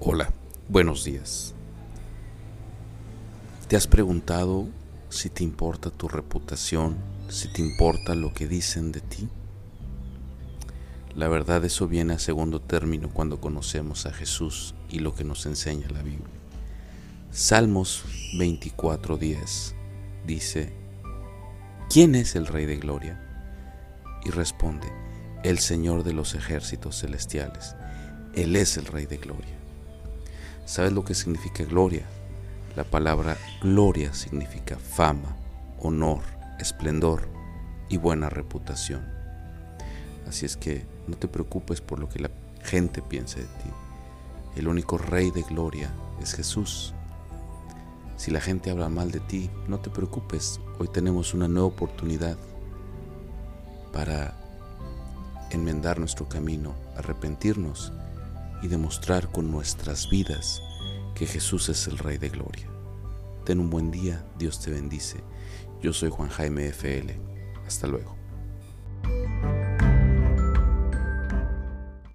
Hola, buenos días. ¿Te has preguntado si te importa tu reputación, si te importa lo que dicen de ti? La verdad eso viene a segundo término cuando conocemos a Jesús y lo que nos enseña la Biblia. Salmos 24:10 dice, ¿quién es el Rey de Gloria? Y responde, el Señor de los ejércitos celestiales. Él es el Rey de Gloria. ¿Sabes lo que significa gloria? La palabra gloria significa fama, honor, esplendor y buena reputación. Así es que no te preocupes por lo que la gente piense de ti. El único rey de gloria es Jesús. Si la gente habla mal de ti, no te preocupes. Hoy tenemos una nueva oportunidad para enmendar nuestro camino, arrepentirnos y demostrar con nuestras vidas que Jesús es el Rey de Gloria. Ten un buen día, Dios te bendice. Yo soy Juan Jaime FL. Hasta luego.